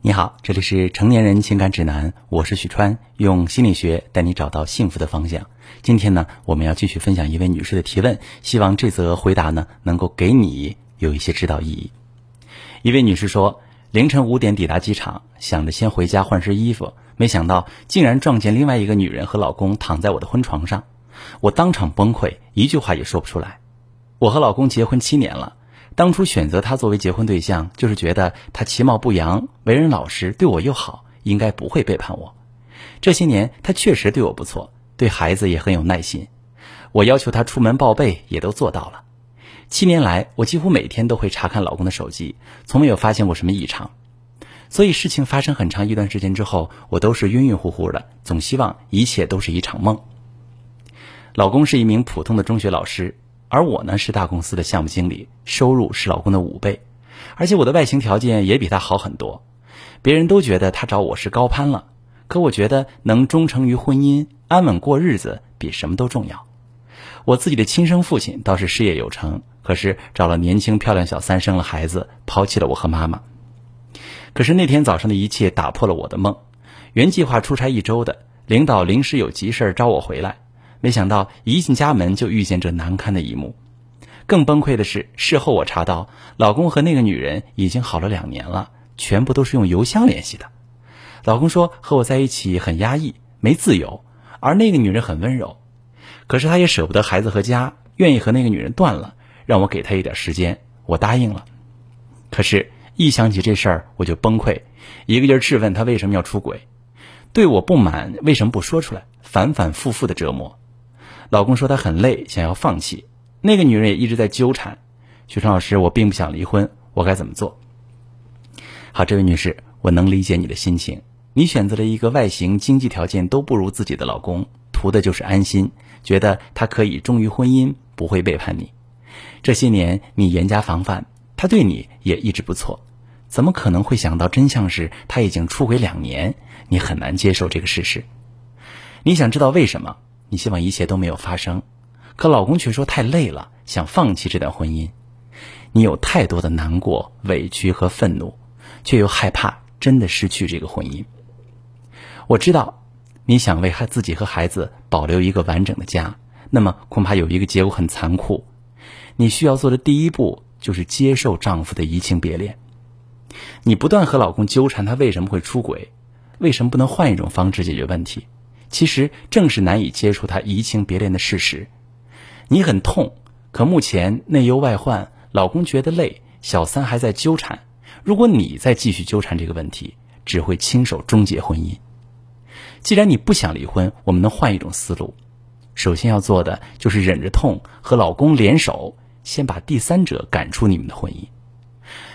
你好，这里是成年人情感指南，我是许川，用心理学带你找到幸福的方向。今天呢，我们要继续分享一位女士的提问，希望这则回答呢能够给你有一些指导意义。一位女士说，凌晨五点抵达机场，想着先回家换身衣服，没想到竟然撞见另外一个女人和老公躺在我的婚床上，我当场崩溃，一句话也说不出来。我和老公结婚七年了。当初选择他作为结婚对象，就是觉得他其貌不扬，为人老实，对我又好，应该不会背叛我。这些年，他确实对我不错，对孩子也很有耐心。我要求他出门报备，也都做到了。七年来，我几乎每天都会查看老公的手机，从没有发现过什么异常。所以，事情发生很长一段时间之后，我都是晕晕乎乎的，总希望一切都是一场梦。老公是一名普通的中学老师。而我呢是大公司的项目经理，收入是老公的五倍，而且我的外形条件也比他好很多。别人都觉得他找我是高攀了，可我觉得能忠诚于婚姻、安稳过日子比什么都重要。我自己的亲生父亲倒是事业有成，可是找了年轻漂亮小三，生了孩子，抛弃了我和妈妈。可是那天早上的一切打破了我的梦。原计划出差一周的领导临时有急事招我回来。没想到一进家门就遇见这难堪的一幕，更崩溃的是，事后我查到，老公和那个女人已经好了两年了，全部都是用邮箱联系的。老公说和我在一起很压抑，没自由，而那个女人很温柔，可是他也舍不得孩子和家，愿意和那个女人断了，让我给他一点时间，我答应了。可是，一想起这事儿我就崩溃，一个劲儿质问他为什么要出轨，对我不满为什么不说出来，反反复复的折磨。老公说他很累，想要放弃。那个女人也一直在纠缠。许川老师，我并不想离婚，我该怎么做？好，这位女士，我能理解你的心情。你选择了一个外形、经济条件都不如自己的老公，图的就是安心，觉得他可以忠于婚姻，不会背叛你。这些年你严加防范，他对你也一直不错，怎么可能会想到真相是他已经出轨两年？你很难接受这个事实。你想知道为什么？你希望一切都没有发生，可老公却说太累了，想放弃这段婚姻。你有太多的难过、委屈和愤怒，却又害怕真的失去这个婚姻。我知道，你想为孩自己和孩子保留一个完整的家，那么恐怕有一个结果很残酷。你需要做的第一步就是接受丈夫的移情别恋。你不断和老公纠缠他为什么会出轨，为什么不能换一种方式解决问题？其实正是难以接受他移情别恋的事实，你很痛，可目前内忧外患，老公觉得累，小三还在纠缠。如果你再继续纠缠这个问题，只会亲手终结婚姻。既然你不想离婚，我们能换一种思路。首先要做的就是忍着痛和老公联手，先把第三者赶出你们的婚姻。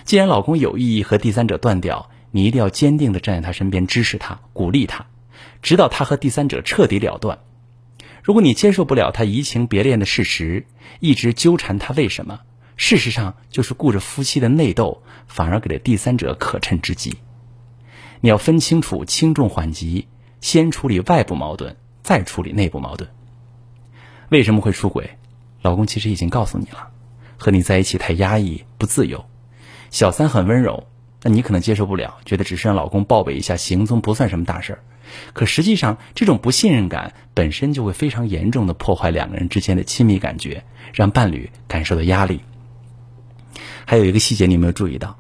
既然老公有意和第三者断掉，你一定要坚定的站在他身边，支持他，鼓励他。直到他和第三者彻底了断。如果你接受不了他移情别恋的事实，一直纠缠他，为什么？事实上就是顾着夫妻的内斗，反而给了第三者可乘之机。你要分清楚轻重缓急，先处理外部矛盾，再处理内部矛盾。为什么会出轨？老公其实已经告诉你了，和你在一起太压抑不自由。小三很温柔，那你可能接受不了，觉得只是让老公报备一下行踪不算什么大事儿。可实际上，这种不信任感本身就会非常严重的破坏两个人之间的亲密感觉，让伴侣感受到压力。还有一个细节，你有没有注意到？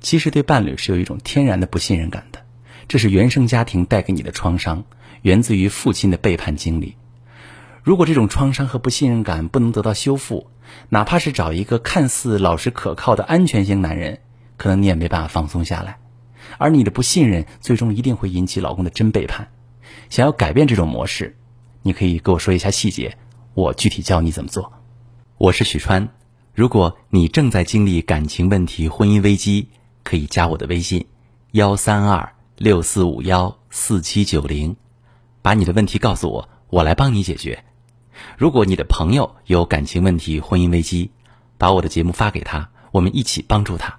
其实对伴侣是有一种天然的不信任感的，这是原生家庭带给你的创伤，源自于父亲的背叛经历。如果这种创伤和不信任感不能得到修复，哪怕是找一个看似老实可靠的安全型男人，可能你也没办法放松下来。而你的不信任，最终一定会引起老公的真背叛。想要改变这种模式，你可以给我说一下细节，我具体教你怎么做。我是许川，如果你正在经历感情问题、婚姻危机，可以加我的微信：幺三二六四五幺四七九零，把你的问题告诉我，我来帮你解决。如果你的朋友有感情问题、婚姻危机，把我的节目发给他，我们一起帮助他。